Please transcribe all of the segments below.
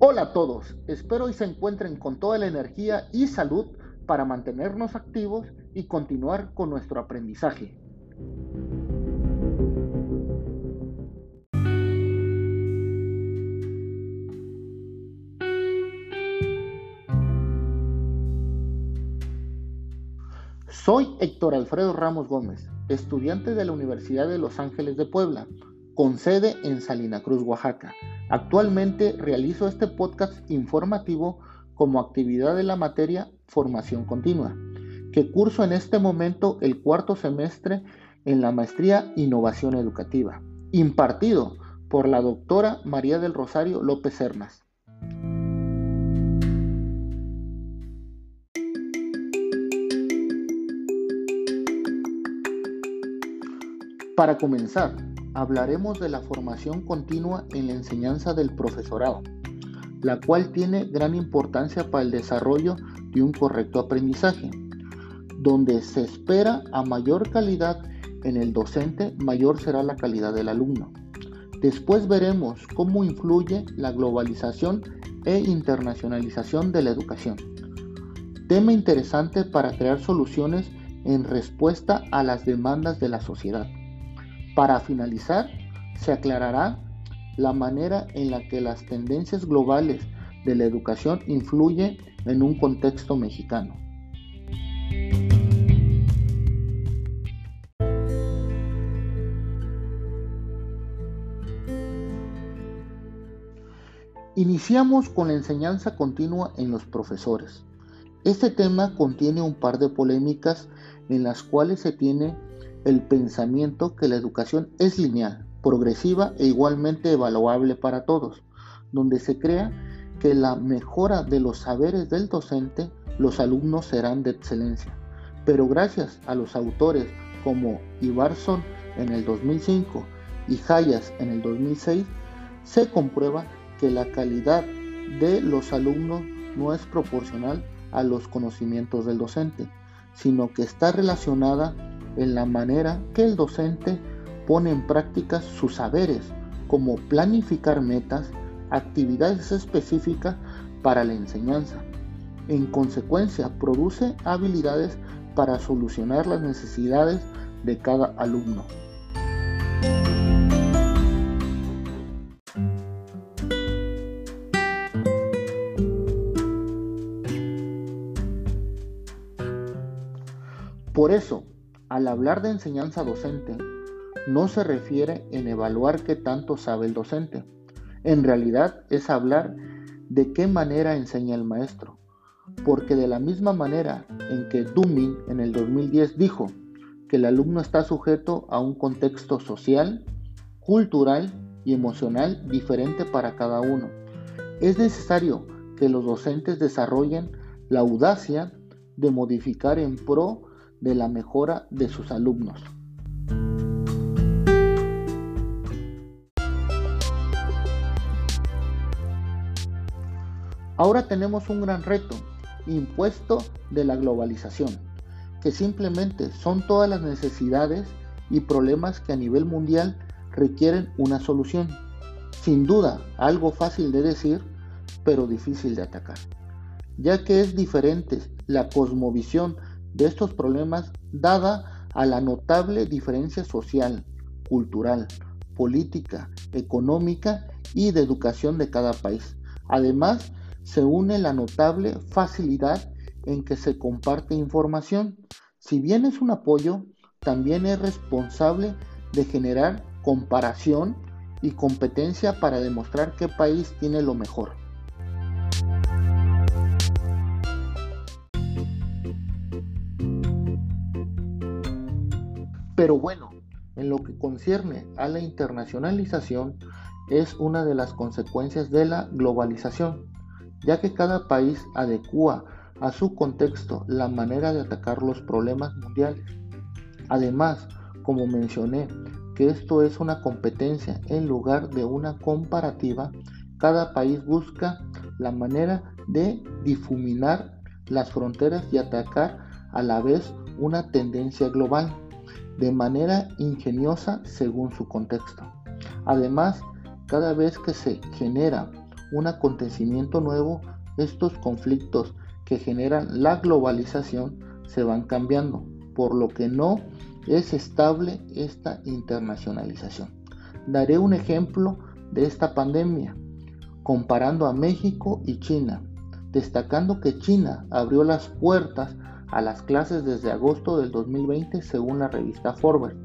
Hola a todos, espero y se encuentren con toda la energía y salud para mantenernos activos y continuar con nuestro aprendizaje. Soy Héctor Alfredo Ramos Gómez, estudiante de la Universidad de Los Ángeles de Puebla, con sede en Salina Cruz, Oaxaca. Actualmente realizo este podcast informativo como actividad de la materia Formación Continua, que curso en este momento el cuarto semestre en la maestría Innovación Educativa, impartido por la doctora María del Rosario López Hernas. Para comenzar, hablaremos de la formación continua en la enseñanza del profesorado, la cual tiene gran importancia para el desarrollo de un correcto aprendizaje, donde se espera a mayor calidad en el docente, mayor será la calidad del alumno. Después veremos cómo influye la globalización e internacionalización de la educación. Tema interesante para crear soluciones en respuesta a las demandas de la sociedad. Para finalizar, se aclarará la manera en la que las tendencias globales de la educación influyen en un contexto mexicano. Iniciamos con la enseñanza continua en los profesores. Este tema contiene un par de polémicas en las cuales se tiene el pensamiento que la educación es lineal, progresiva e igualmente evaluable para todos, donde se crea que la mejora de los saberes del docente, los alumnos serán de excelencia. Pero gracias a los autores como Ibarson en el 2005 y Hayas en el 2006, se comprueba que la calidad de los alumnos no es proporcional a los conocimientos del docente, sino que está relacionada en la manera que el docente pone en práctica sus saberes, como planificar metas, actividades específicas para la enseñanza. En consecuencia, produce habilidades para solucionar las necesidades de cada alumno. Por eso, al hablar de enseñanza docente, no se refiere en evaluar qué tanto sabe el docente. En realidad es hablar de qué manera enseña el maestro. Porque de la misma manera en que Duming en el 2010 dijo que el alumno está sujeto a un contexto social, cultural y emocional diferente para cada uno, es necesario que los docentes desarrollen la audacia de modificar en pro de la mejora de sus alumnos. Ahora tenemos un gran reto, impuesto de la globalización, que simplemente son todas las necesidades y problemas que a nivel mundial requieren una solución. Sin duda, algo fácil de decir, pero difícil de atacar, ya que es diferente la cosmovisión de estos problemas dada a la notable diferencia social, cultural, política, económica y de educación de cada país. Además, se une la notable facilidad en que se comparte información. Si bien es un apoyo, también es responsable de generar comparación y competencia para demostrar qué país tiene lo mejor. Pero bueno, en lo que concierne a la internacionalización, es una de las consecuencias de la globalización, ya que cada país adecua a su contexto la manera de atacar los problemas mundiales. Además, como mencioné, que esto es una competencia en lugar de una comparativa, cada país busca la manera de difuminar las fronteras y atacar a la vez una tendencia global de manera ingeniosa según su contexto. Además, cada vez que se genera un acontecimiento nuevo, estos conflictos que generan la globalización se van cambiando, por lo que no es estable esta internacionalización. Daré un ejemplo de esta pandemia, comparando a México y China, destacando que China abrió las puertas a las clases desde agosto del 2020 según la revista Forbes,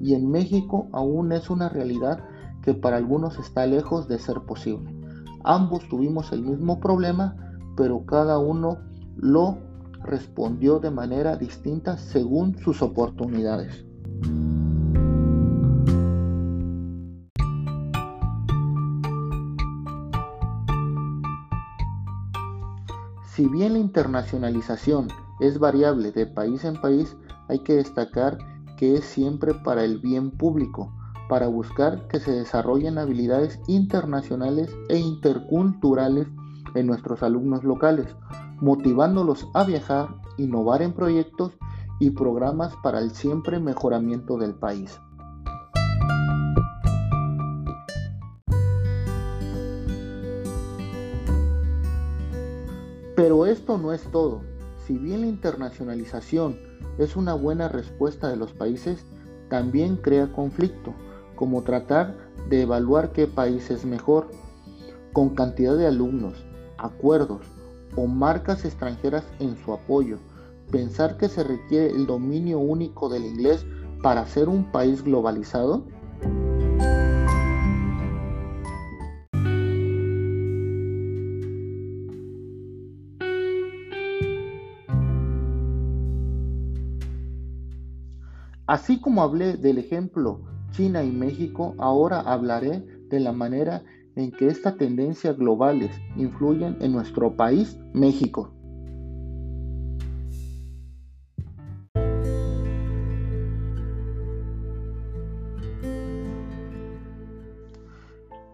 y en México aún es una realidad que para algunos está lejos de ser posible. Ambos tuvimos el mismo problema, pero cada uno lo respondió de manera distinta según sus oportunidades. Si bien la internacionalización es variable de país en país, hay que destacar que es siempre para el bien público, para buscar que se desarrollen habilidades internacionales e interculturales en nuestros alumnos locales, motivándolos a viajar, innovar en proyectos y programas para el siempre mejoramiento del país. Pero esto no es todo. Si bien la internacionalización es una buena respuesta de los países, también crea conflicto, como tratar de evaluar qué país es mejor, con cantidad de alumnos, acuerdos o marcas extranjeras en su apoyo. Pensar que se requiere el dominio único del inglés para ser un país globalizado Así como hablé del ejemplo China y México, ahora hablaré de la manera en que estas tendencias globales influyen en nuestro país, México.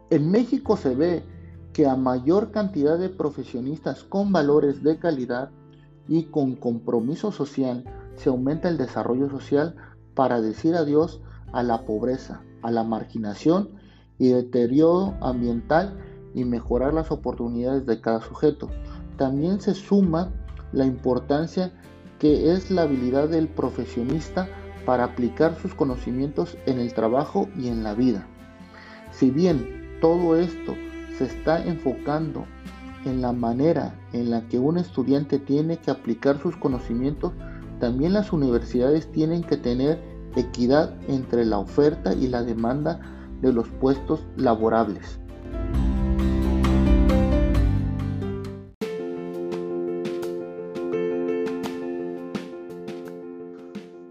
En México se ve que a mayor cantidad de profesionistas con valores de calidad y con compromiso social se aumenta el desarrollo social para decir adiós a la pobreza, a la marginación y deterioro ambiental y mejorar las oportunidades de cada sujeto. También se suma la importancia que es la habilidad del profesionista para aplicar sus conocimientos en el trabajo y en la vida. Si bien todo esto se está enfocando en la manera en la que un estudiante tiene que aplicar sus conocimientos, también las universidades tienen que tener equidad entre la oferta y la demanda de los puestos laborables.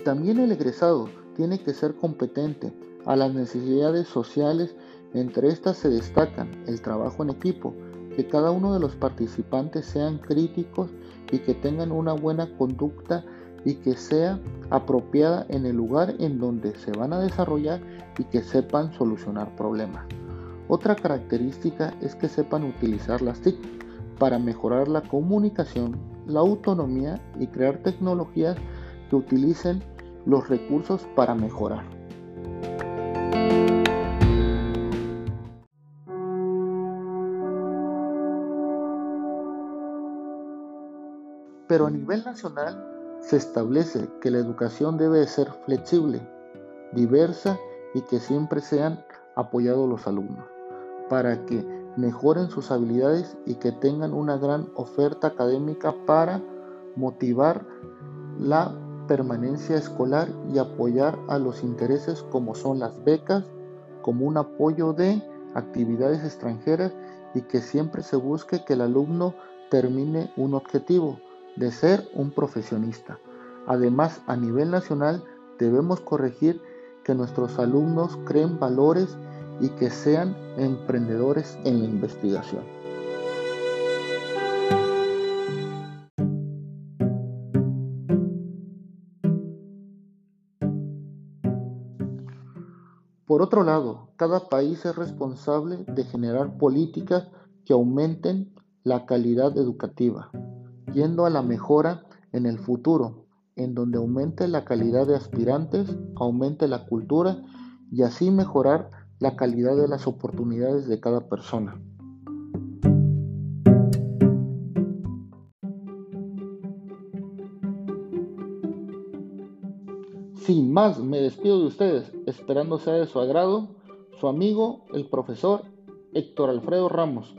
También el egresado tiene que ser competente a las necesidades sociales, entre estas se destacan el trabajo en equipo, que cada uno de los participantes sean críticos y que tengan una buena conducta y que sea apropiada en el lugar en donde se van a desarrollar y que sepan solucionar problemas. Otra característica es que sepan utilizar las TIC para mejorar la comunicación, la autonomía y crear tecnologías que utilicen los recursos para mejorar. Pero a nivel nacional se establece que la educación debe ser flexible, diversa y que siempre sean apoyados los alumnos, para que mejoren sus habilidades y que tengan una gran oferta académica para motivar la permanencia escolar y apoyar a los intereses como son las becas, como un apoyo de actividades extranjeras y que siempre se busque que el alumno termine un objetivo, de ser un profesionista. Además, a nivel nacional debemos corregir que nuestros alumnos creen valores y que sean emprendedores en la investigación. Por otro lado, cada país es responsable de generar políticas que aumenten la calidad educativa, yendo a la mejora en el futuro, en donde aumente la calidad de aspirantes, aumente la cultura y así mejorar la calidad de las oportunidades de cada persona. Sin más, me despido de ustedes, esperando sea de su agrado, su amigo, el profesor Héctor Alfredo Ramos.